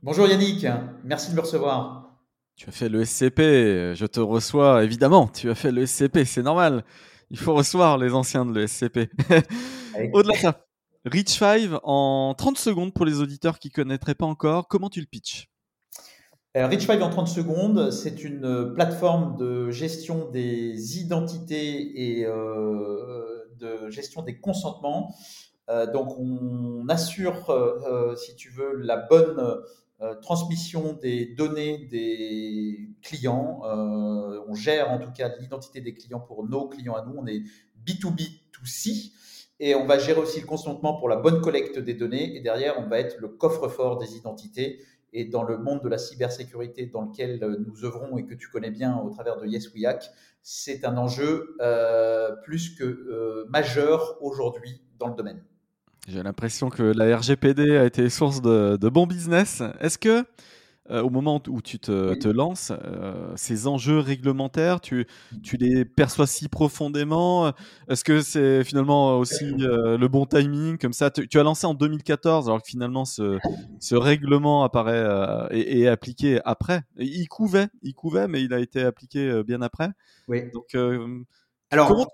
Bonjour Yannick, merci de me recevoir. Tu as fait le SCP, je te reçois évidemment. Tu as fait le SCP, c'est normal. Il faut recevoir les anciens de l'ESCP. Au-delà de ça, Rich 5, en 30 secondes pour les auditeurs qui ne connaîtraient pas encore, comment tu le pitches? Rich 5 en 30 secondes, c'est une plateforme de gestion des identités et euh, de gestion des consentements. Euh, donc on assure, euh, si tu veux, la bonne euh, transmission des données des clients. Euh, on gère en tout cas l'identité des clients pour nos clients à nous. On est B2B2C. Et on va gérer aussi le consentement pour la bonne collecte des données. Et derrière, on va être le coffre-fort des identités. Et dans le monde de la cybersécurité dans lequel nous œuvrons et que tu connais bien au travers de Yes We c'est un enjeu euh, plus que majeur aujourd'hui dans le domaine. J'ai l'impression que la RGPD a été source de, de bon business. Est-ce que, euh, au moment où tu te, te lances, euh, ces enjeux réglementaires, tu, tu, les perçois si profondément? Est-ce que c'est finalement aussi euh, le bon timing Comme ça, tu, tu, as lancé en 2014, alors que finalement ce, ce règlement apparaît et, est appliqué après. Il couvait, il couvait, mais il a été appliqué bien après. Oui. Donc alors,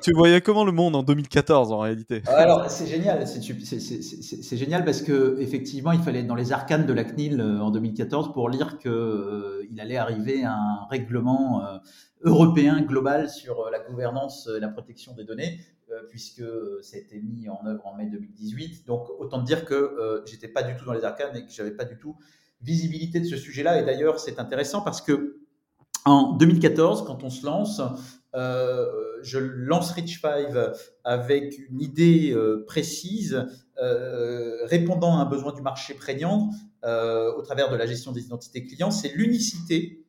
tu, voyais comment le monde en 2014 en réalité? Alors, c'est génial, c'est génial parce que effectivement, il fallait être dans les arcanes de la CNIL euh, en 2014 pour lire qu'il euh, allait arriver un règlement euh, européen global sur la gouvernance et la protection des données, puisque ça a été mis en œuvre en mai 2018. Donc, autant dire que j'étais pas du tout dans les arcanes et que j'avais pas du tout visibilité de ce sujet-là. Et d'ailleurs, c'est intéressant parce que en 2014, quand on se lance, euh, je lance Rich 5 avec une idée euh, précise, euh, répondant à un besoin du marché prégnant au travers de la gestion des identités clients, c'est l'unicité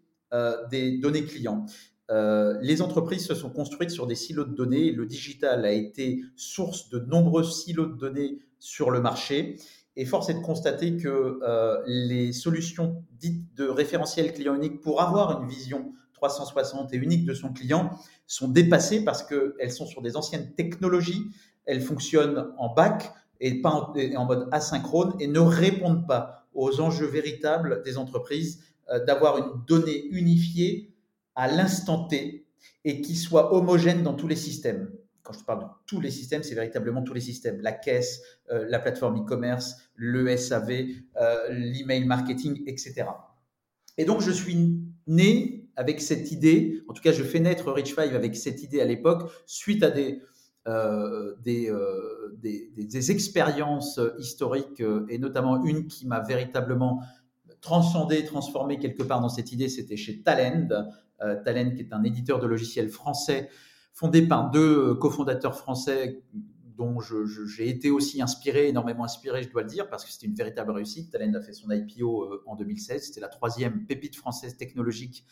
des données clients. les entreprises se sont construites sur des silos de données. Le digital a été source de nombreux silos de données sur le marché. Et force est de constater que les solutions dites de référentiel client unique pour avoir une vision 360 et unique de son client sont dépassées parce qu'elles sont sur des anciennes technologies, elles fonctionnent en back et pas en, mode asynchrone et ne répondent pas aux enjeux véritables des entreprises euh, d'avoir une donnée unifiée à l'instant T et qui soit homogène dans tous les systèmes. Quand je parle de tous les systèmes, c'est véritablement tous les systèmes. La caisse, euh, la plateforme e-commerce, le SAV, euh, l'email marketing, etc. Et donc, je suis né avec cette idée, en tout cas, je fais naître Rich Five avec cette idée à l'époque, suite à des, euh, euh, des, des, expériences historiques, euh, et notamment une qui m'a véritablement transcendé, transformé quelque part dans cette idée, c'était chez Talend. Talend, qui est un éditeur de logiciels français, fondé par deux cofondateurs français dont j'ai été aussi inspiré, énormément inspiré, je dois le dire, parce que c'était une véritable réussite. Talend a fait son IPO en 2016. C'était la troisième pépite française technologique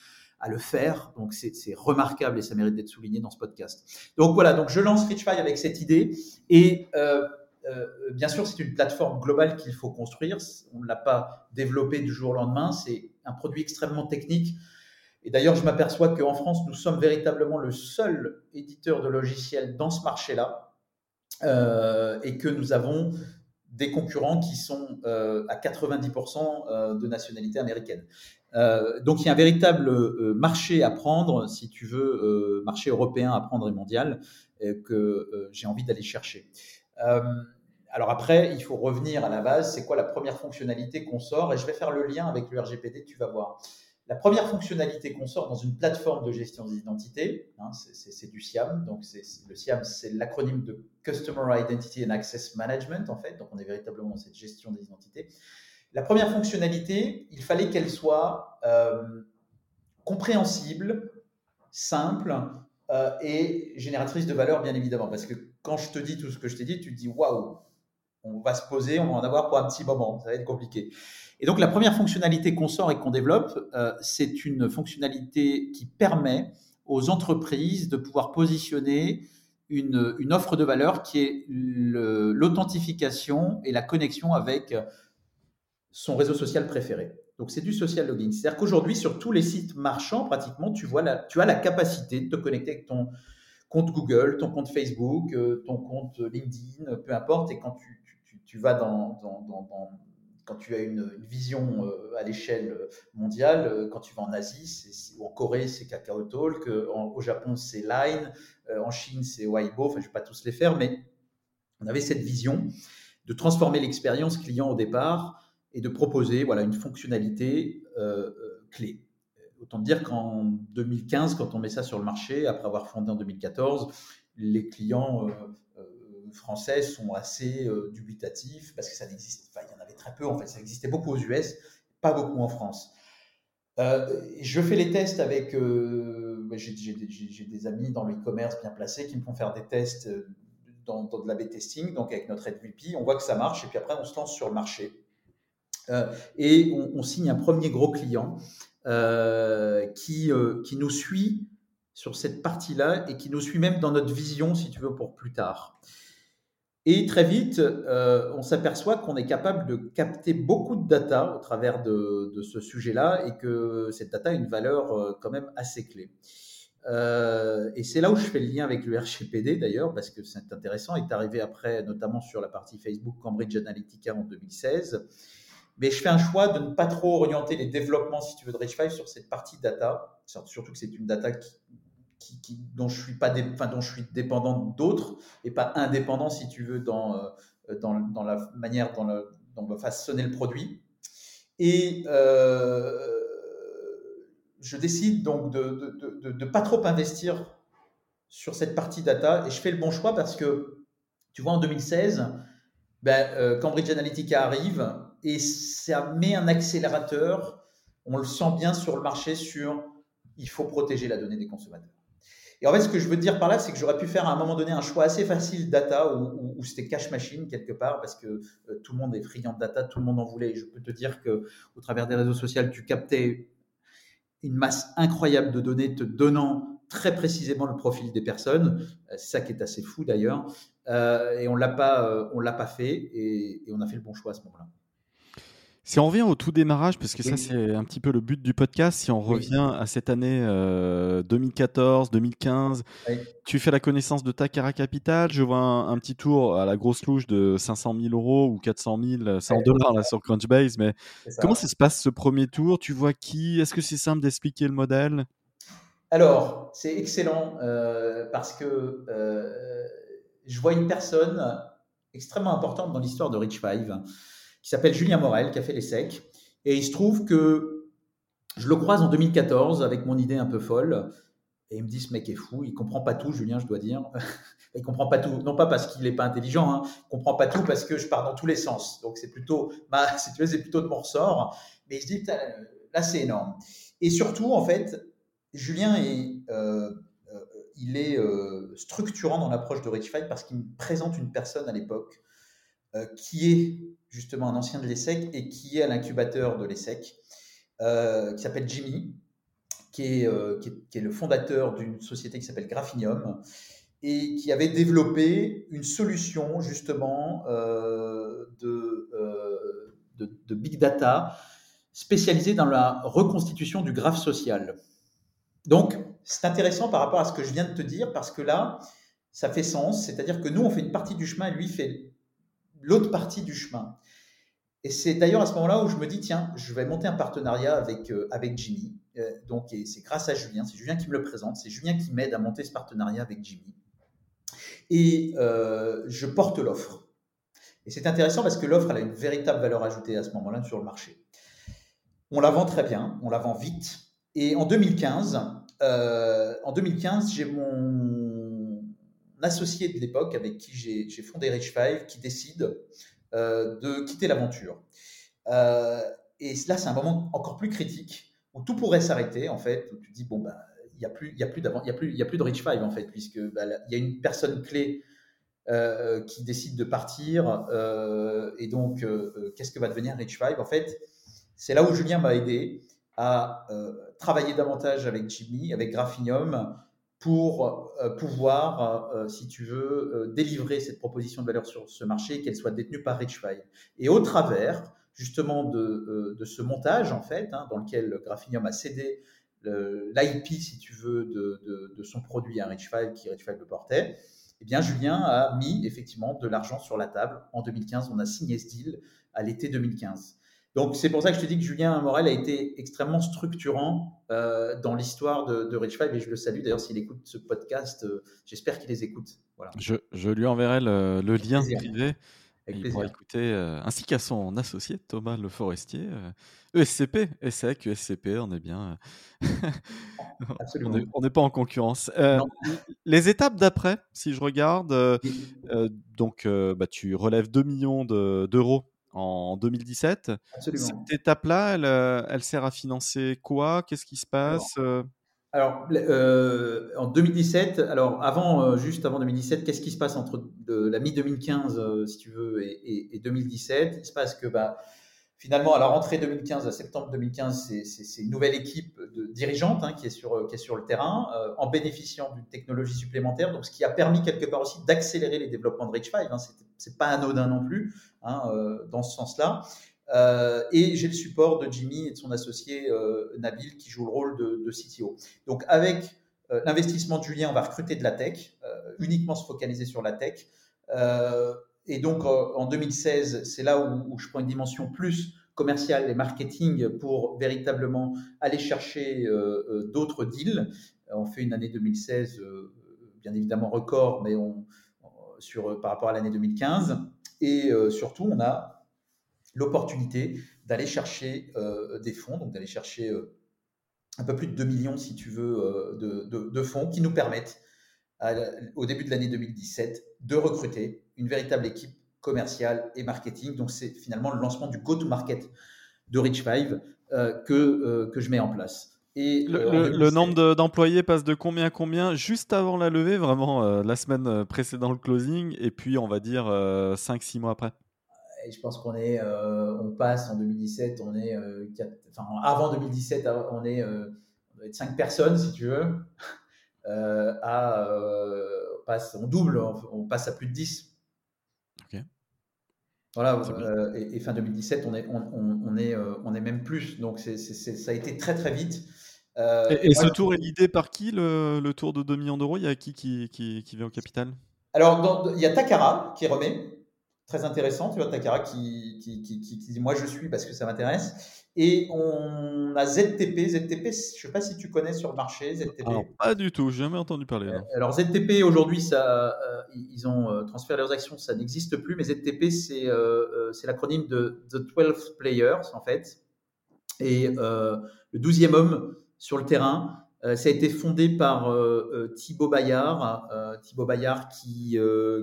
à le faire. Donc c'est remarquable et ça mérite d'être souligné dans ce podcast. Donc voilà, donc je lance Richfy avec cette idée et euh, euh, bien sûr c'est une plateforme globale qu'il faut construire. On ne l'a pas développée du jour au lendemain. C'est un produit extrêmement technique. Et d'ailleurs, je m'aperçois qu'en France, nous sommes véritablement le seul éditeur de logiciels dans ce marché-là euh, et que nous avons des concurrents qui sont à 90% de nationalité américaine. Euh, donc il y a un véritable euh, marché à prendre, si tu veux, euh, marché européen à prendre et mondial, que j'ai envie d'aller chercher. alors après, il faut revenir à la base, c'est quoi la première fonctionnalité qu'on sort? Et je vais faire le lien avec le RGPD, tu vas voir. La première fonctionnalité qu'on sort dans une plateforme de gestion des identités, hein, c'est du SIAM. Donc, le SIAM, c'est l'acronyme de Customer Identity and Access Management, en fait. Donc, on est véritablement dans cette gestion des identités. La première fonctionnalité, il fallait qu'elle soit euh, compréhensible, simple euh, et génératrice de valeur, bien évidemment. Parce que quand je te dis tout ce que je t'ai dit, tu te dis waouh, on va se poser, on va en avoir pour un petit moment, ça va être compliqué. Et donc la première fonctionnalité qu'on sort et qu'on développe, euh, c'est une fonctionnalité qui permet aux entreprises de pouvoir positionner une, offre de valeur qui est l'authentification et la connexion avec son réseau social préféré. Donc c'est du social login. C'est-à-dire qu'aujourd'hui, sur tous les sites marchands, pratiquement, tu, tu as la capacité de te connecter avec ton compte Google, ton compte Facebook, euh, ton compte LinkedIn, peu importe. Et quand tu, tu, vas dans, quand tu as une, vision euh, à l'échelle mondiale, euh, quand tu vas en Asie, en Corée, c'est Kakao Talk, au Japon, c'est Line, en Chine, c'est Weibo, enfin, je ne vais pas tous les faire, mais on avait cette vision de transformer l'expérience client au départ et de proposer voilà, une fonctionnalité euh, euh, clé. Autant dire qu'en 2015, quand on met ça sur le marché, après avoir fondé en 2014, les clients euh, français sont assez dubitatifs parce que ça n'existe, enfin, il y en avait très peu en fait, ça existait beaucoup aux US, pas beaucoup en France. je fais les tests avec, j'ai des amis dans le e-commerce bien placés qui me font faire des tests dans, dans de l'A-B testing, donc avec notre VP, on voit que ça marche et puis après on se lance sur le marché. Euh, et on, signe un premier gros client euh, qui, euh, qui nous suit sur cette partie-là et qui nous suit même dans notre vision, si tu veux, pour plus tard. Et très vite, on s'aperçoit qu'on est capable de capter beaucoup de data au travers de, ce sujet-là et que cette data a une valeur quand même assez clé. et c'est là où je fais le lien avec le RGPD d'ailleurs, parce que c'est intéressant. Il est arrivé après, notamment sur la partie Facebook Cambridge Analytica en 2016. Mais je fais un choix de ne pas trop orienter les développements, si tu veux, de Rich5 sur cette partie data, surtout que c'est une data qui, dont, je suis pas dépendant d'autres et pas indépendant, si tu veux, dans, euh, la manière dont, le, dont on va façonner le produit. Et euh, je décide donc de ne pas trop investir sur cette partie data et je fais le bon choix parce que, tu vois, en 2016, ben, euh, Cambridge Analytica arrive, et ça met un accélérateur, on le sent bien sur le marché, sur il faut protéger la donnée des consommateurs. Et en fait, ce que je veux dire par là, c'est que j'aurais pu faire à un moment donné un choix assez facile data où, c'était cash machine quelque part parce que euh, tout le monde est friand de data, tout le monde en voulait. Et je peux te dire que au travers des réseaux sociaux, tu captais une masse incroyable de données te donnant très précisément le profil des personnes. Euh, c'est ça qui est assez fou d'ailleurs. Euh, et on l'a pas, l'a pas fait et, et on a fait le bon choix à ce moment-là. Si on revient au tout démarrage, parce que ça c'est un petit peu le but du podcast, si on revient à cette année 2014, 2015, tu fais la connaissance de Takara Capital, je vois un, petit tour à la grosse louche de 500 000 euros ou 400 000, 100 dollars là sur Crunchbase, mais comment ça se passe ce premier tour? Tu vois qui? Est-ce que c'est simple d'expliquer le modèle? Alors, c'est excellent euh, parce que euh, je vois une personne extrêmement importante dans l'histoire de Rich Five qui s'appelle Julien Morel, qui a fait les secs. Et il se trouve que je le croise en 2014 avec mon idée un peu folle. Et il me dit, ce mec est fou, il comprend pas tout, Julien, je dois dire. il comprend pas tout, non pas parce qu'il n'est pas intelligent, hein, il comprend pas tout parce que je pars dans tous les sens. Donc c'est plutôt, bah, si c'est plutôt de mon ressort. Mais il se dit, là c'est énorme. Et surtout, en fait, Julien est, euh, euh, il est euh, structurant dans l'approche de Rich Fight parce qu'il me présente une personne à l'époque qui est justement un ancien de l'ESSEC et qui est à l'incubateur de l'ESSEC, euh, qui s'appelle Jimmy, euh, qui est, qui, est, le fondateur d'une société qui s'appelle Graphinium et qui avait développé une solution justement euh, de, de, big data spécialisée dans la reconstitution du graphe social. Donc, c'est intéressant par rapport à ce que je viens de te dire parce que là, ça fait sens, c'est-à-dire que nous, on fait une partie du chemin lui fait l'autre partie du chemin. Et c'est d'ailleurs à ce moment-là où je me dis, tiens, je vais monter un partenariat avec, euh, avec Jimmy. Euh, donc, c'est grâce à Julien, c'est Julien qui me le présente, c'est Julien qui m'aide à monter ce partenariat avec Jimmy. Et euh, je porte l'offre. Et c'est intéressant parce que l'offre, elle a une véritable valeur ajoutée à ce moment-là sur le marché. On la vend très bien, on la vend vite. Et en 2015, en 2015 j'ai mon associé de l'époque avec qui j'ai fondé Rich Five qui décide euh, de quitter l'aventure. Euh, et là, c'est un moment encore plus critique où tout pourrait s'arrêter, en fait, où tu te dis, bon, bah, il n'y a, plus, y a, plus a, y a plus de Rich Five, en fait, puisque bah, il y a une personne clé qui décide de partir. et donc, qu'est-ce que va devenir Rich Five? En fait, c'est là où Julien m'a aidé à travailler davantage avec Jimmy, avec Graphinium, pour pouvoir, si tu veux, délivrer cette proposition de valeur sur ce marché qu'elle soit détenue par Rich Five. Et au travers justement de, ce montage, en fait, hein, dans lequel Graphinium a cédé l'IP, si tu veux, de, son produit à Rich Five, qui Rich Five le portait, eh bien, Julien a mis effectivement de l'argent sur la table. En 2015, on a signé ce deal à l'été 2015. Donc, c'est pour ça que je te dis que Julien Morel a été extrêmement structurant euh, dans l'histoire de, Rich Five et je le salue. D'ailleurs, s'il écoute ce podcast, euh, j'espère qu'il les écoute. Voilà. Je, lui enverrai le, lien privé. Avec il pourra écouter, euh, ainsi qu'à son associé Thomas Le Forestier, ESCP, ESSEC, ESCP, on est bien. on n'est pas en concurrence. Les étapes d'après, si je regarde, donc bah, tu relèves 2 millions d'euros en 2017. Cette étape-là, elle, elle, sert à financer quoi? Qu'est-ce qui se passe alors, en 2017, alors avant, juste avant 2017, qu'est-ce qui se passe entre la mi-2015, si tu veux, et, et, 2017 Il se passe que bah, Finalement, à la rentrée 2015, à septembre 2015, c'est une nouvelle équipe de dirigeante hein, qui, est sur, qui est sur le terrain, euh, en bénéficiant d'une technologie supplémentaire, donc ce qui a permis quelque part aussi d'accélérer les développements de Rich 5. Hein, c'est pas anodin non plus hein, euh, dans ce sens-là. Euh, et j'ai le support de Jimmy et de son associé Nabil qui joue le rôle de, CTO. Donc avec l'investissement de Julien, on va recruter de la tech, uniquement se focaliser sur la tech. Et donc, euh, en 2016, c'est là où, je prends une dimension plus commerciale et marketing pour véritablement aller chercher euh, euh, d'autres deals. On fait une année 2016, bien évidemment record, mais on, sur, par rapport à l'année 2015. Et surtout, on a l'opportunité d'aller chercher des fonds, donc d'aller chercher un peu plus de 2 millions, si tu veux, de, fonds qui nous permettent, au début de l'année 2017, de recruter une véritable équipe commerciale et marketing. Donc, c'est finalement le lancement du go-to-market de Rich Five euh, que, euh, que je mets en place. Et, le, euh, nombre d'employés passe de combien à combien juste avant la levée, vraiment la semaine précédant le closing, et puis on va dire 5-6 mois après? Et je pense qu'on est, on passe en 2017, on est, enfin avant 2017, on est, on doit être 5 personnes si tu veux, à, on, passe, on double, on passe à plus de 10 voilà, euh, et, fin 2017, on est, on, est, euh, on est même plus. Donc, c'est, ça a été très, très vite. Euh, et, ce tour est l'idée par qui, le, tour de 2 millions d'euros? Il y a qui qui, qui, qui vient au capital? Alors, il y a Takara qui remet très intéressant. Tu vois, Takara qui, qui, dit Moi, je suis parce que ça m'intéresse. Et on a ZTP. ZTP, je ne sais pas si tu connais sur le marché. ZTP. pas du tout, jamais entendu parler. Alors, ZTP, aujourd'hui, ça, euh, ils ont euh, transféré leurs actions, ça n'existe plus. Mais ZTP, c'est euh, l'acronyme de The 12 Players, en fait. Et le 12e homme sur le terrain, euh, ça a été fondé par euh, euh, Thibaut Bayard, Thibaut Bayard qui,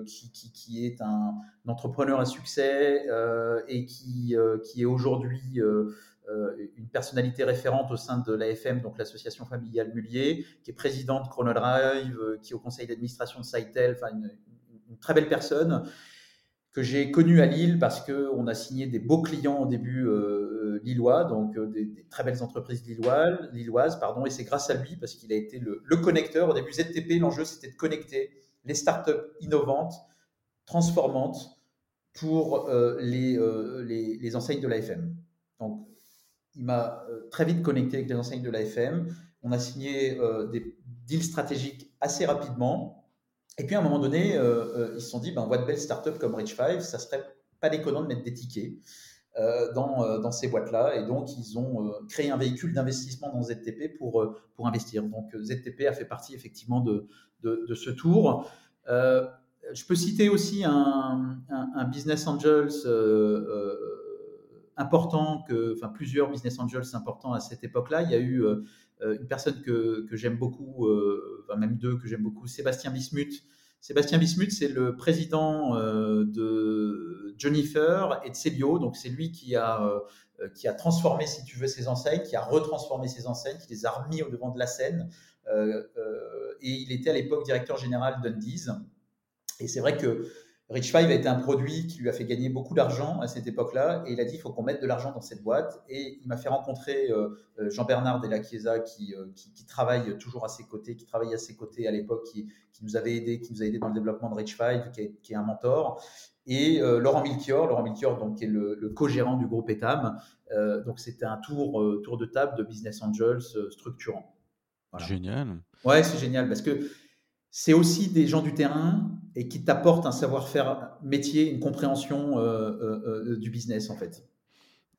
qui, qui, est un, entrepreneur à succès et qui, qui est aujourd'hui une personnalité référente au sein de l'AFM, donc l'association familiale Mullier, qui est président de Chronodrive, qui est au conseil d'administration de Saitel, enfin une, une, très belle personne que j'ai connu à Lille parce qu'on a signé des beaux clients au début lillois, donc euh, des, très belles entreprises lilloises, pardon, et c'est grâce à lui parce qu'il a été le, connecteur. Au début, ZTP, l'enjeu c'était de connecter les startups innovantes, transformantes pour euh, les, les, les, enseignes de l'AFM. Donc, il m'a très vite connecté avec les enseignes de l'AFM. On a signé des deals stratégiques assez rapidement et puis à un moment donné, euh, euh, ils se sont dit, ben, on voit de belles startups comme Rich 5, ça serait pas déconnant de mettre des tickets euh, dans, dans, ces boîtes-là. Et donc, ils ont créé un véhicule d'investissement dans ZTP pour, pour investir. Donc, ZTP a fait partie effectivement de, de, ce tour. je peux citer aussi un, un, business angels important, enfin plusieurs business angels importants à cette époque-là. Il y a eu euh, une personne que, que j'aime beaucoup, euh, enfin même deux que j'aime beaucoup, Sébastien Bismuth. Sébastien Bismuth, c'est le président euh, de Jennifer et de Celio. Donc, c'est lui qui a, qui a transformé, si tu veux, ses enseignes, qui a retransformé ses enseignes, qui les a remis au devant de la scène. et il était à l'époque directeur général d'Undies. Et c'est vrai que Rich Five a été un produit qui lui a fait gagner beaucoup d'argent à cette époque-là, et il a dit il faut qu'on mette de l'argent dans cette boîte. Et il m'a fait rencontrer euh, euh, Jean-Bernard Della Chiesa, qui, euh, qui, qui, travaille toujours à ses côtés, qui travaille à ses côtés à l'époque, qui, qui, nous avait aidé, qui nous a aidé dans le développement de Rich Five, qui est, qui est un mentor. Et Laurent Milchior, Laurent Milchior donc, qui est le, le co-gérant du groupe Etam. donc c'était un tour, tour de table de Business Angels structurant. Génial. Ouais, c'est génial parce que c'est aussi des gens du terrain et qui t'apportent un savoir-faire métier, une compréhension euh, euh, euh, du business en fait.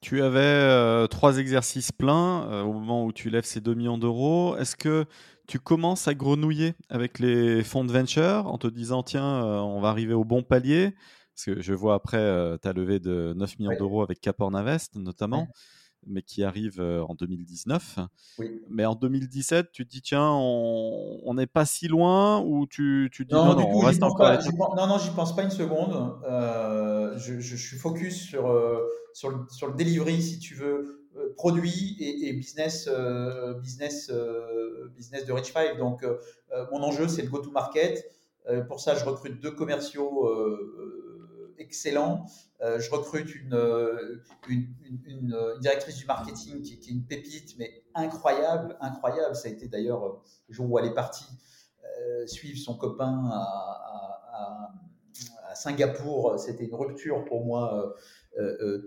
Tu avais trois exercices pleins au moment où tu lèves ces 2 millions d'euros. Est-ce que tu commences à grenouiller avec les fonds de venture en te disant tiens, on va arriver au bon palier Parce que je vois après, tu as levé de 9 millions d'euros avec Capornavest notamment mais qui arrive en 2019. Mais en 2017, tu te dis, tiens, on n'est pas si loin ou tu, tu dis, non, non, on reste encore. non, non, j'y pense pas une seconde. Euh, je, je, suis focus sur, sur, le, sur le delivery, si tu veux, produit et, et business, business, business de Rich Five. Donc, mon enjeu, c'est le go-to-market. pour ça, je recrute deux commerciaux excellent. Euh, je recrute une, euh, une, directrice du marketing qui, est une pépite, mais incroyable, incroyable. Ça a été d'ailleurs le jour où elle est partie euh, suivre son copain à, Singapour. C'était une rupture pour moi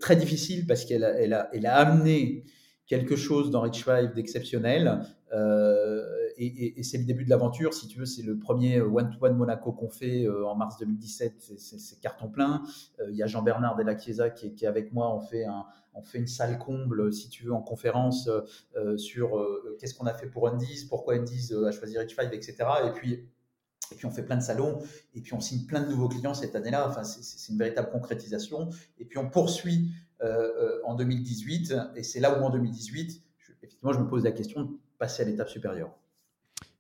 très difficile parce qu'elle a, amené quelque chose dans Rich Five d'exceptionnel. Euh, et, c'est le début de l'aventure. Si tu veux, c'est le premier one-to-one Monaco qu'on fait euh, en mars 2017. C'est carton plein. Euh, il y a Jean-Bernard Della Chiesa qui, qui, est avec moi. On fait, une salle comble, si tu veux, en conférence euh, sur qu'est-ce qu'on a fait pour Undies, pourquoi Undies a choisi Rich Five, etc. Et puis on fait plein de salons, et puis on signe plein de nouveaux clients cette année-là. Enfin, c'est une véritable concrétisation. Et puis on poursuit en 2018, et c'est là où en 2018, effectivement, je me pose la question de passer à l'étape supérieure.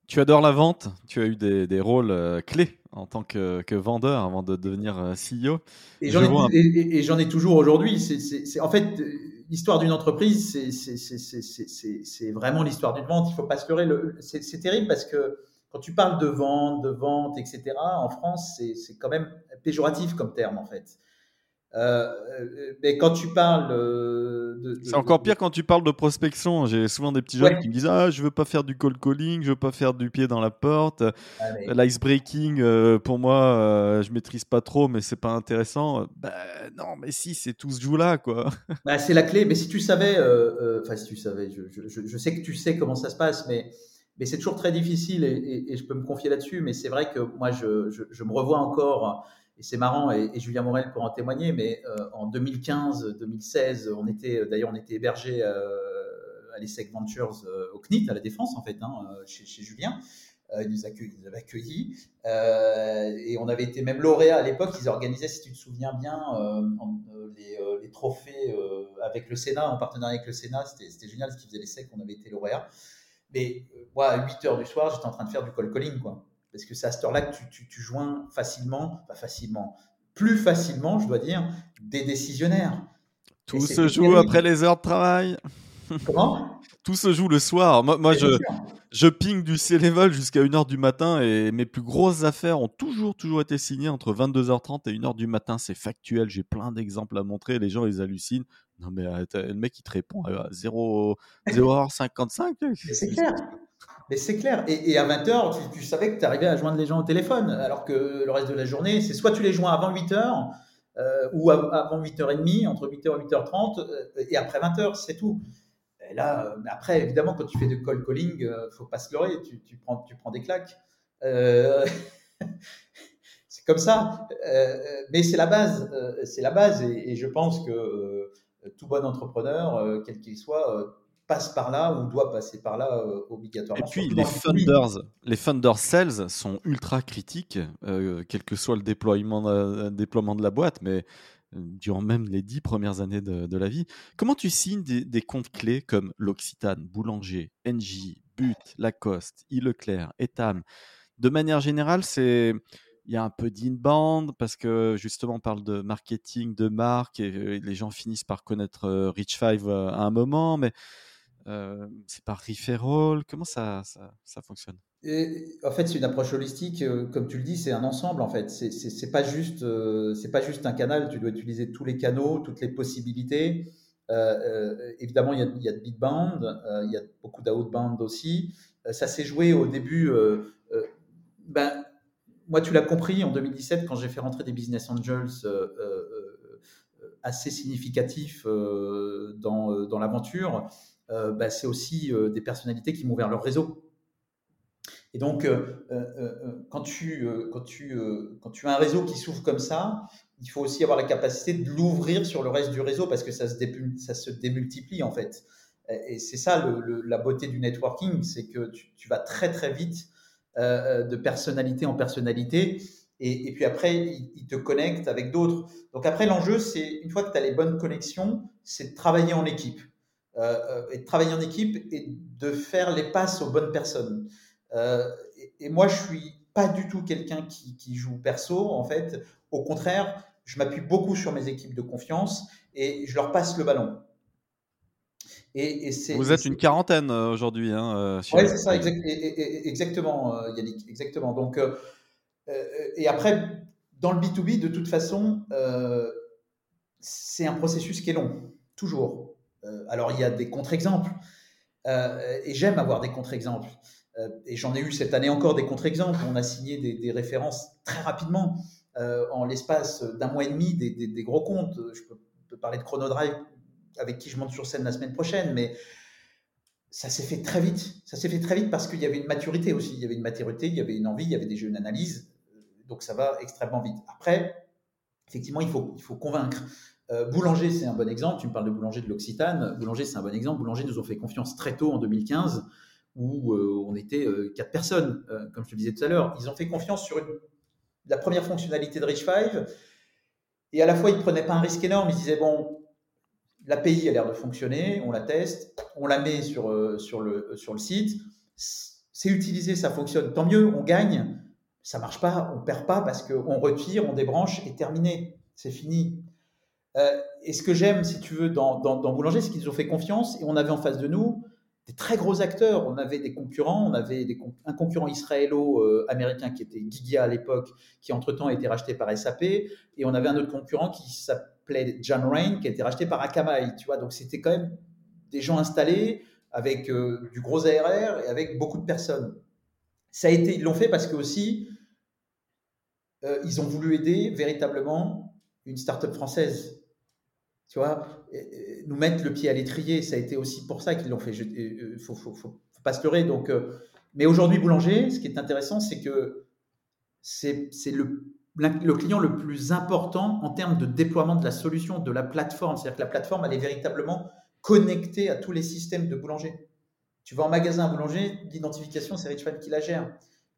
Tu adores la vente, tu as eu des, des rôles euh, clés en tant que, que, vendeur avant de devenir euh, CEO. Et j'en ai, ai, toujours aujourd'hui. C'est en fait l'histoire d'une entreprise, c'est vraiment l'histoire d'une vente. Il faut pas se leurrer. C'est terrible parce que quand tu parles de vente, de vente, etc., en France, c'est quand même péjoratif comme terme en fait. Euh, mais quand tu parles de, c'est encore pire quand tu parles de prospection. J'ai souvent des petits jeunes qui me disent ah je veux pas faire du cold calling, je veux pas faire du pied dans la porte, ah, l'ice breaking euh, pour moi euh, je maîtrise pas trop mais c'est pas intéressant. Ben non mais si c'est tout ce joue là quoi. Bah, c'est la clé. Mais si tu savais, enfin si tu savais, je, je, je, sais que tu sais comment ça se passe, mais mais c'est toujours très difficile et, et, je peux me confier là-dessus. Mais c'est vrai que moi je, je me revois encore et c'est marrant, et, Julien Morel pour en témoigner, mais euh, en 2015-2016, on était, d'ailleurs, on était hébergé euh, à l'ESSEC Ventures euh, au CNIT, à la Défense, en fait, hein, chez, Julien. ils, nous avaient accueillis. et on avait été même lauréat à l'époque. Ils organisaient, si tu te souviens bien, les, les, trophées avec le Sénat, en partenariat avec le Sénat. C'était génial ce qu'ils faisaient l'ESSEC, on avait été lauréat. Mais moi, à 8 heures du soir, j'étais en train de faire du call calling, quoi parce que c'est à cette heure-là que tu, tu, joins facilement, pas facilement, plus facilement, je dois dire, des décisionnaires. Tout se joue après les heures de travail. Comment? Tout se joue le soir. Moi, moi je, je ping du C-Level jusqu'à 1h du matin et mes plus grosses affaires ont toujours, toujours été signées entre 22h30 et 1h du matin. C'est factuel, j'ai plein d'exemples à montrer. Les gens, ils hallucinent. Non, mais euh, le mec, il te répond à 0, h 55 C'est clair. Mais c'est clair. Et, à 20h, tu, savais que tu arrivais à joindre les gens au téléphone, alors que le reste de la journée, c'est soit tu les joins avant 8h, euh, ou avant 8h30, entre 8h et 8h30, euh, et après 20h, c'est tout. Et là, euh, après, évidemment, quand tu fais de call calling, ne faut pas se leurrer, tu, prends, des claques. c'est comme ça. mais c'est la base. c'est la base. Et, je pense que tout bon entrepreneur, quel qu'il soit, passe par là ou doit passer par là euh, obligatoirement. Et puis les funders, les funders sales sont ultra critiques, euh, quel que soit le déploiement de, déploiement de la boîte, mais euh, durant même les dix premières années de, la vie. Comment tu signes des, comptes clés comme l'Occitane, Boulanger, NJ, But, Lacoste, I Leclerc, Etam? De manière générale, c'est il y a un peu d'inbound parce que justement on parle de marketing, de marque et les gens finissent par connaître Rich Five à un moment, mais C'est par referral Comment ça, ça, fonctionne? En fait, c'est une approche holistique. Comme tu le dis, c'est un ensemble. En fait, c'est pas juste, c'est pas juste un canal. Tu dois utiliser tous les canaux, toutes les possibilités. évidemment, il y a, il y a de bitbound, il y a beaucoup d'outbound aussi. ça s'est joué au début. ben, moi, tu l'as compris, en 2017, quand j'ai fait rentrer des business angels assez significatifs dans, dans l'aventure, bah, c'est aussi des personnalités qui m'ont ouvert leur réseau. Et donc, quand, tu, as un réseau qui s'ouvre comme ça, il faut aussi avoir la capacité de l'ouvrir sur le reste du réseau parce que ça se, démultiplie en fait. Et c'est ça la beauté du networking, c'est que tu, vas très très vite euh, euh, de personnalité en personnalité. Et, puis après, il, te connecte avec d'autres. Donc après, l'enjeu, c'est une fois que tu as les bonnes connexions, c'est de travailler en équipe. Euh, et de travailler en équipe et de faire les passes aux bonnes personnes. et, moi, je suis pas du tout quelqu'un qui, qui, joue perso, en fait. Au contraire, je m'appuie beaucoup sur mes équipes de confiance et je leur passe le ballon. Vous êtes une quarantaine euh, aujourd'hui. Hein, euh, oui, c'est ça, exactement, euh, Yannick. Exactement. Donc, et après, dans le B2B, de toute façon, c'est un processus qui est long, toujours. Alors, il y a des contre-exemples. et j'aime avoir des contre-exemples. et j'en ai eu cette année encore des contre-exemples. On a signé des, références très rapidement, en l'espace d'un mois et demi, des, gros comptes. Je peux, parler de ChronoDrive avec qui je monte sur scène la semaine prochaine, mais ça s'est fait très vite. Ça s'est fait très vite parce qu'il y avait une maturité aussi. Il y avait une maturité, il y avait une envie, il y avait déjà une analyse. Donc ça va extrêmement vite. Après, effectivement, il faut convaincre. Euh, Boulanger, c'est un bon exemple. Tu me parles de Boulanger de l'Occitane. Boulanger, c'est un bon exemple. Boulanger nous ont fait confiance très tôt en 2015, où euh, on était euh, quatre personnes, comme je te disais tout à l'heure. Ils ont fait confiance sur la première fonctionnalité de Rich 5. Et à la fois, ils ne prenaient pas un risque énorme. Ils disaient, bon, l'API a l'air de fonctionner, on la teste, on la met sur, sur, le, sur le site, c'est utilisé, ça fonctionne, tant mieux, on gagne, ça marche pas, on perd pas parce qu'on retire, on débranche et terminé, c'est fini. Euh, et ce que j'aime, si tu veux, dans, Boulanger, c'est qu'ils ont fait confiance et on avait en face de nous des très gros acteurs. On avait des concurrents, on avait un concurrent israélo-américain qui était Gigia à l'époque, qui entre-temps a été racheté par SAP, et on avait un autre concurrent qui s'appelle John Rain qui a été racheté par Akamai, tu vois. Donc c'était quand même des gens installés avec euh, du gros ARR et avec beaucoup de personnes. Ça a été, ils l'ont fait parce que aussi euh, ils ont voulu aider véritablement une start-up française. Tu vois, nous mettre le pied à l'étrier, ça a été aussi pour ça qu'ils l'ont fait. Il euh, faut, faut, pas se leurrer. Donc, mais aujourd'hui, Boulanger, ce qui est intéressant, c'est que c'est le client le plus important en termes de déploiement de la solution, de la plateforme. C'est-à-dire que la plateforme, elle est véritablement connectée à tous les systèmes de boulanger. Tu vas en magasin à boulanger, l'identification, c'est Rich5 qui la gère.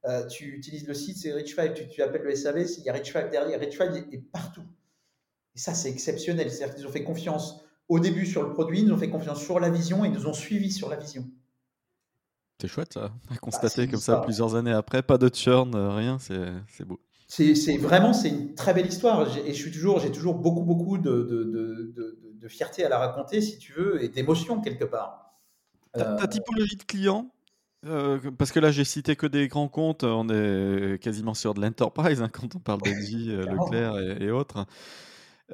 Euh, tu utilises le site, c'est Rich5. Tu, tu, appelles le SAV, il y a Rich5 derrière. Rich5 est, partout. Et ça, c'est exceptionnel. C'est-à-dire qu'ils ont fait confiance au début sur le produit, ils nous ont fait confiance sur la vision et ils nous ont suivis sur la vision. C'est chouette ça, à constater bah, comme ça, plusieurs années après, pas de churn, euh, rien, c'est beau c'est vraiment c'est une très belle histoire et je suis toujours j'ai toujours beaucoup beaucoup de, de, de, de, fierté à la raconter si tu veux et d'émotion quelque part. Ta, euh, typologie de clients? Euh, parce que là j'ai cité que des grands comptes, on est quasiment sur de l'enterprise hein, quand on parle d'Engie, euh, Leclerc et, et autres.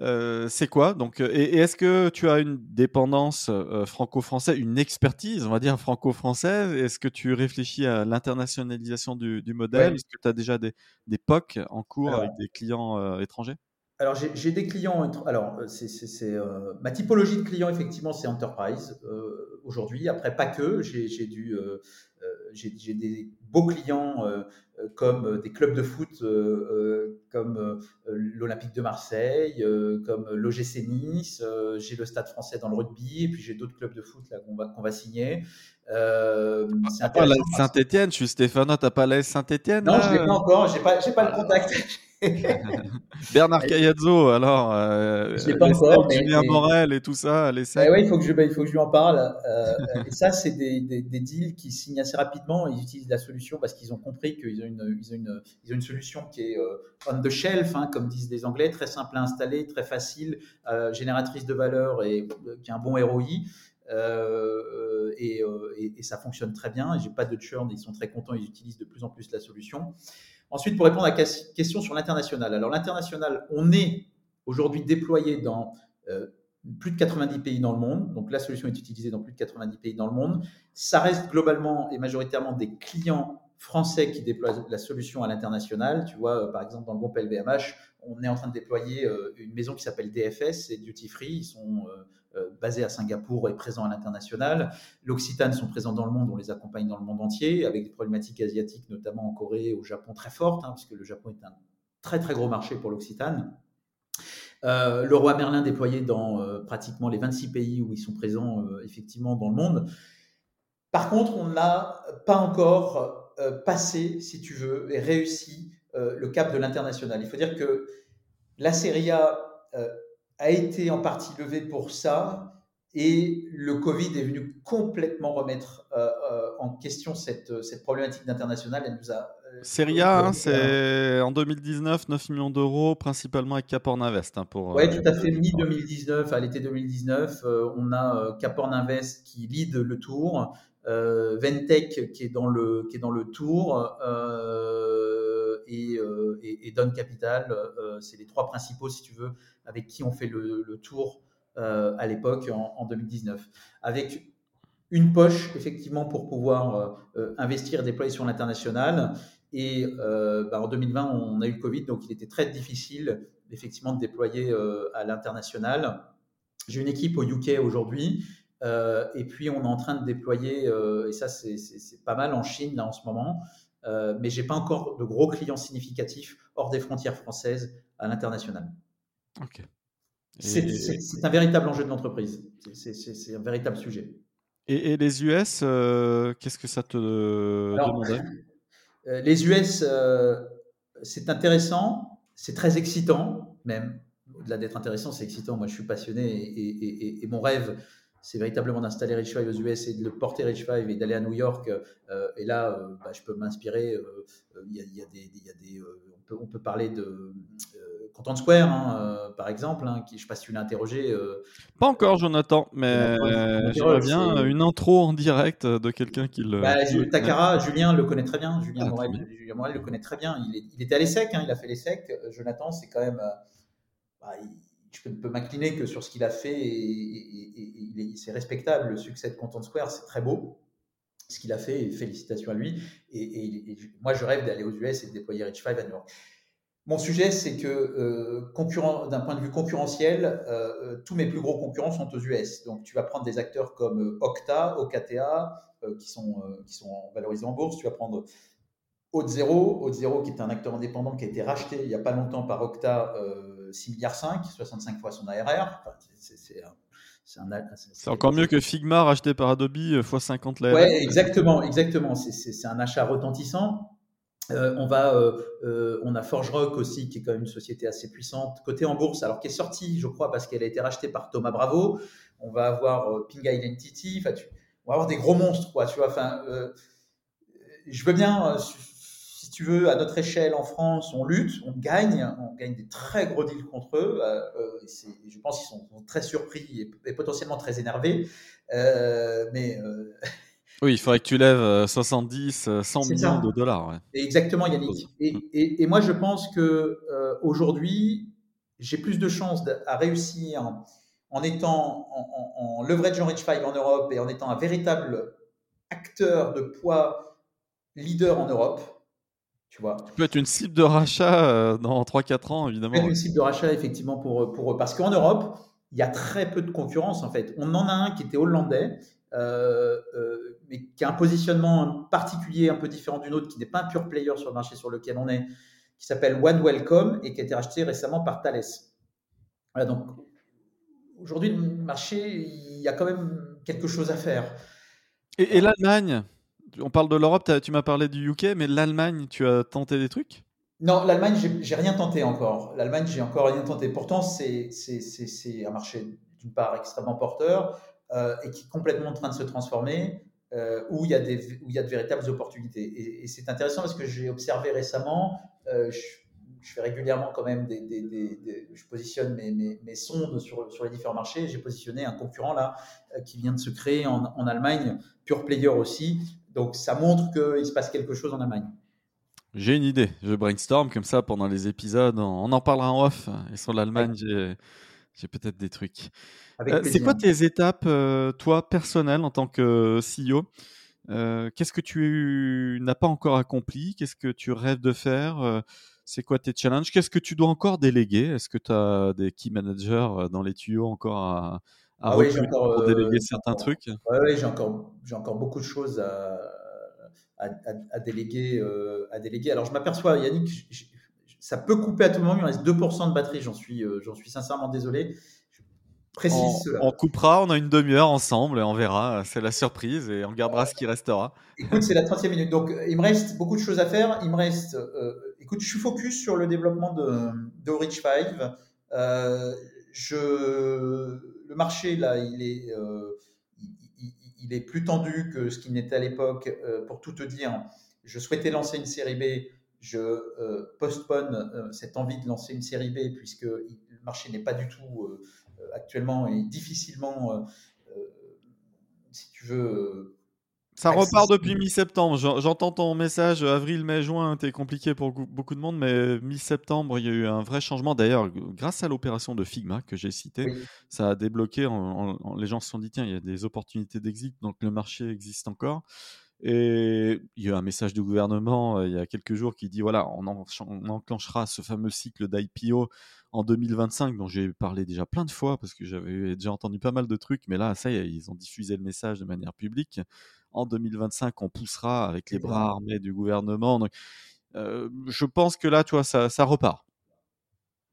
Euh, c'est quoi donc euh, Et, est-ce que tu as une dépendance euh, franco-française, une expertise, on va dire franco-française? Est-ce que tu réfléchis à l'internationalisation du, modèle? Est-ce que tu as déjà des, des POC en cours avec des clients étrangers? Alors j'ai des clients. Alors c'est ma typologie de clients effectivement c'est enterprise aujourd'hui. Après pas que j'ai dû j'ai des beaux clients euh, euh, comme des clubs de foot euh, comme l'Olympique de Marseille, comme l'OGC Nice, j'ai le Stade français dans le rugby, et puis j'ai d'autres clubs de foot qu'on va, qu'on va signer. Euh, Saint-Etienne, je suis Stéphane, t'as pas la Saint-Etienne Non, je l'ai pas encore, j'ai pas, pas le contact. Bernard Cayazzo, alors. Euh, je pas encore. Julien Morel et tout ça, les eh ouais, il faut que je, bah, il faut que je lui en parle. Euh, et ça, c'est des, des, des, deals qui signent assez rapidement. Ils utilisent la solution parce qu'ils ont compris qu'ils ont une, ils ont une, ils ont une solution qui est euh, on the shelf, hein, comme disent les Anglais, très simple à installer, très facile, génératrice de valeur et qui a un bon ROI. Euh, et, et, ça fonctionne très bien. J'ai pas de churn, ils sont très contents, ils utilisent de plus en plus la solution. Ensuite, pour répondre à la question sur l'international. Alors l'international, on est aujourd'hui déployé dans plus de 90 pays dans le monde. Donc la solution est utilisée dans plus de 90 pays dans le monde. Ça reste globalement et majoritairement des clients français qui déploient la solution à l'international. Tu vois, par exemple, dans le groupe LVMH, on est en train de déployer une maison qui s'appelle DFS, c'est Duty Free. Ils sont euh, basés à Singapour et présents à l'international. L'Occitane sont présents dans le monde, on les accompagne dans le monde entier, avec des problématiques asiatiques, notamment en Corée et au Japon très fortes, hein, puisque le Japon est un très très gros marché pour l'Occitane. Euh, le roi Merlin déployé dans euh, pratiquement les 26 pays où ils sont présents effectivement dans le monde. Par contre, on n'a pas encore passé, si tu veux, et réussi le cap de l'international. Il faut dire que la Serie A a été en partie levé pour ça. Et le Covid est venu complètement remettre euh, euh, en question cette, cette problématique d'international. Elle nous a. Euh, Serie A, hein, c'est en 2019, 9 millions d'euros, principalement avec Caporn Invest. Hein, pour, oui, tout à fait. Mi-2019, à l'été 2019, on a Caporn Invest qui lead le tour, Ventec qui est dans le, qui est dans le tour. Et, et, et, Don Capital, c'est les trois principaux, si tu veux, avec qui on fait le, tour euh, à l'époque en, 2019. Avec une poche, effectivement, pour pouvoir euh, euh, investir déployer sur l'international. Et bah, en 2020, on a eu le Covid, donc il était très difficile, effectivement, de déployer à l'international. J'ai une équipe au UK aujourd'hui. et puis, on est en train de déployer, et ça, c'est pas mal en Chine, là, en ce moment. Mais j'ai pas encore de gros clients significatifs hors des frontières françaises à l'international. Ok. C'est un véritable enjeu de l'entreprise. C'est un véritable sujet. Et, les US, euh, qu'est-ce que ça te demandait? euh, Les US, euh, c'est intéressant, c'est très excitant, même. Au-delà d'être intéressant, c'est excitant. Moi, je suis passionné et, mon rêve, c'est véritablement d'installer Rich Five aux US et de le porter Rich Five et d'aller à New York. et là, bah, je peux m'inspirer. Il y, a des, on peut, parler de Content Square, hein, euh, par exemple, hein, qui, je ne sais pas si tu l'as interrogé. Euh, pas encore, Jonathan, mais j'aimerais bien une intro en direct de quelqu'un qui le. Bah, Takara, Julien le connaît très bien. Julien, ah, Morel, le connaît très bien. Il, était à l'ESSEC, hein, il a fait l'ESSEC. Euh, Jonathan, c'est quand même. Bah, je peux, m'incliner que sur ce qu'il a fait, et, c'est respectable. Le succès de Content Square, c'est très beau ce qu'il a fait, félicitations à lui. Et, moi, je rêve d'aller aux US et de déployer Rich 5 à New York. Mon sujet, c'est que euh, d'un point de vue concurrentiel, euh, euh, tous mes plus gros concurrents sont aux US. Donc, tu vas prendre des acteurs comme Okta, OKTA, qui, sont, valorisés en bourse. Tu vas prendre Haute Zero, qui est un acteur indépendant qui a été racheté il n'y a pas longtemps par Okta, 6 milliards 5, 65 fois son ARR. c'est encore mieux que Figma racheté par Adobe x 50 l'ARR. Oui, exactement, exactement. C'est un achat retentissant. Euh, on, va, euh, euh, on a ForgeRock aussi, qui est quand même une société assez puissante, cotée en bourse, alors qui est sortie, je crois, parce qu'elle a été rachetée par Thomas Bravo. On va avoir Ping Identity. Enfin, on va avoir des gros monstres, quoi. Tu vois. Enfin, je veux bien, tu veux, à notre échelle en France, on lutte, on gagne, on gagne des très gros deals contre eux. je pense qu'ils sont, très surpris et, et, potentiellement très énervés. mais oui, il faudrait que tu lèves 70, euh, 100 euh, millions de dollars. Exactement, Yannick. Et, moi, je pense que euh, aujourd'hui, j'ai plus de chances à réussir en étant en, leverage en Rich Five en Europe et en étant un véritable acteur de poids leader en Europe. Tu vois. Tu peux être une cible de rachat dans 3-4 ans, évidemment. Une cible de rachat, effectivement, pour, pour Parce qu'en Europe, il y a très peu de concurrence, en fait. On en a un qui était hollandais, euh, euh, mais qui a un positionnement particulier, un peu différent d'une autre, qui n'est pas un pure player sur le marché sur lequel on est, qui s'appelle One Welcome et qui a été racheté récemment par Thales. Voilà, donc aujourd'hui, le marché, il y a quand même quelque chose à faire. Et, l'Allemagne? On parle de l'Europe, tu m'as parlé du UK, mais l'Allemagne, tu as tenté des trucs? Non, l'Allemagne, j'ai rien tenté encore. L'Allemagne, j'ai encore rien tenté. Pourtant, c'est un marché d'une part extrêmement porteur. Euh, et qui est complètement en train de se transformer, euh, où, il y a des, où il y a de véritables opportunités. Et, c'est intéressant parce que j'ai observé récemment, euh, je, fais régulièrement quand même des, je positionne mes, sondes sur, les différents marchés. J'ai positionné un concurrent là qui vient de se créer en Allemagne, pure player aussi. Donc ça montre qu'il se passe quelque chose en Allemagne. J'ai une idée, je brainstorm comme ça pendant les épisodes, on en parlera en off. Et sur l'Allemagne, j'ai, j'ai peut-être des trucs. Euh, c'est quoi tes étapes, euh, toi, personnelles, en tant que CEO euh, Qu'est-ce que tu n'as pas encore accompli? Qu'est-ce que tu rêves de faire? C'est quoi tes challenges? Qu'est-ce que tu dois encore déléguer? Est-ce que tu as des key managers dans les tuyaux encore à, à ah oui, encore, pour déléguer certains trucs Oui, j'ai encore, encore beaucoup de choses à, à, déléguer, à déléguer. Alors, je m'aperçois, Yannick, ça peut couper à tout moment. Il reste 2% de batterie. J'en suis, j'en suis sincèrement désolé précise on, coupera, on a une demi-heure ensemble et on verra. C'est la surprise et on gardera ce qui restera. Écoute, c'est la 30e minute. Donc, il me reste beaucoup de choses à faire. Il me reste. Euh, écoute, je suis focus sur le développement de, de Rich 5. Euh, je, le marché, là, il est, euh, il, est plus tendu que ce qu'il n'était à l'époque. pour tout te dire, je souhaitais lancer une série B. Je postpone cette envie de lancer une série B puisque le marché n'est pas du tout actuellement est difficilement, euh, euh, si tu veux. Euh, ça repart depuis mi-septembre. J'entends ton message. Avril, mai, juin, c'était compliqué pour beaucoup de monde, mais mi-septembre, il y a eu un vrai changement. D'ailleurs, grâce à l'opération de Figma que j'ai citée, ça a débloqué. les gens se sont dit tiens, il y a des opportunités d'exit, donc le marché existe encore. Et il y a un message du gouvernement il y a quelques jours qui dit voilà, on, on enclenchera ce fameux cycle d'IPO en 2025, dont j'ai parlé déjà plein de fois parce que j'avais déjà entendu pas mal de trucs, mais là, ça y est, ils ont diffusé le message de manière publique. En 2025, on poussera avec les bras armés du gouvernement. Donc, euh, je pense que là, tu vois, ça, ça repart.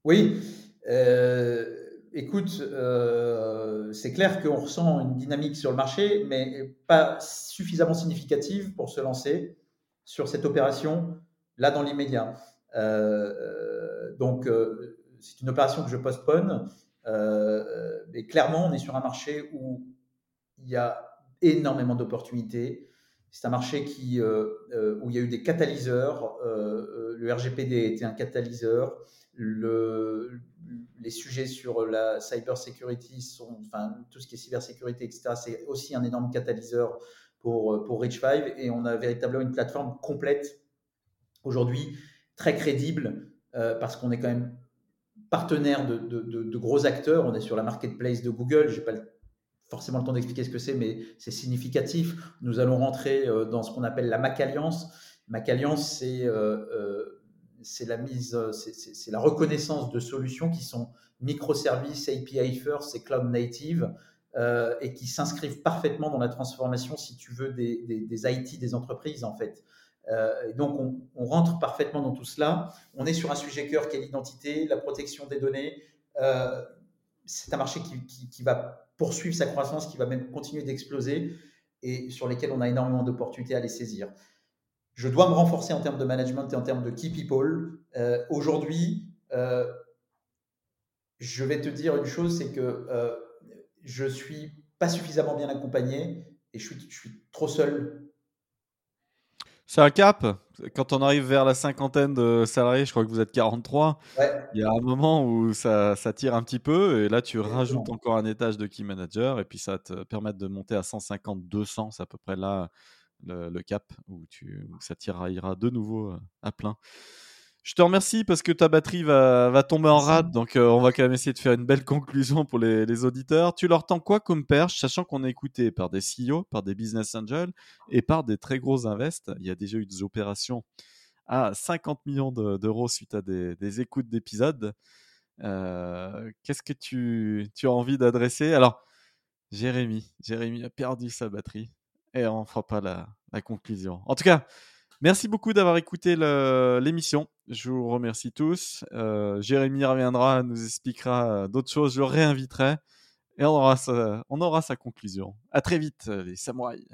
Oui. Euh, écoute, euh, c'est clair qu'on ressent une dynamique sur le marché, mais pas suffisamment significative pour se lancer sur cette opération là dans l'immédiat. donc, c'est une opération que je postpone. Euh, mais clairement, on est sur un marché où il y a énormément d'opportunités. C'est un marché qui, euh, euh, où il y a eu des catalyseurs. le RGPD était un catalyseur. Le, les sujets sur la cybersecurity sont, enfin, tout ce qui est cybersécurité, etc., c'est aussi un énorme catalyseur pour, pour Rich5. Et on a véritablement une plateforme complète aujourd'hui, très crédible, parce qu'on est quand même partenaire de, de, gros acteurs. On est sur la marketplace de Google. Je n'ai pas forcément le temps d'expliquer ce que c'est, mais c'est significatif. Nous allons rentrer euh, dans ce qu'on appelle la Mac Alliance. Mac Alliance, c'est euh, euh, c'est la mise, c'est la reconnaissance de solutions qui sont microservices, API first, c'est cloud native. et qui s'inscrivent parfaitement dans la transformation, si tu veux, des, des, IT des entreprises, en fait. Euh, donc, on, rentre parfaitement dans tout cela. On est sur un sujet cœur qui est l'identité, la protection des données. Euh, c'est un marché qui, va poursuivre sa croissance, qui va même continuer d'exploser et sur lesquels on a énormément d'opportunités à les saisir. Je dois me renforcer en termes de management et en termes de key people. Euh, aujourd'hui, je vais te dire une chose, c'est que je suis pas suffisamment bien accompagné et je suis, je suis trop seul c'est un cap. Quand on arrive vers la cinquantaine de salariés, je crois que vous êtes 43. Il y a un moment où ça, tire un petit peu et là tu rajoutes encore un étage de key manager et puis ça te permet de monter à 150, 200, c'est à peu près là le, cap où, tu, où ça tirera de nouveau euh, à plein. Je te remercie parce que ta batterie va, tomber en rade, donc euh, on va quand même essayer de faire une belle conclusion pour les, auditeurs. Tu leur tends quoi comme perche, sachant qu'on est écouté par des CEO, par des business angels et par des très gros invests? Il y a déjà eu des opérations à 50 millions d'euros suite à des, écoutes d'épisodes. Euh, qu'est-ce que tu, as envie d'adresser? Alors, Jérémy, Jérémy a perdu sa batterie et on fera pas la, conclusion. En tout cas, Merci beaucoup d'avoir écouté l'émission. Je vous remercie tous. Euh, Jérémy reviendra, nous expliquera euh, d'autres choses. Je le réinviterai et on aura, sa, on aura sa conclusion. À très vite, les samouraïs.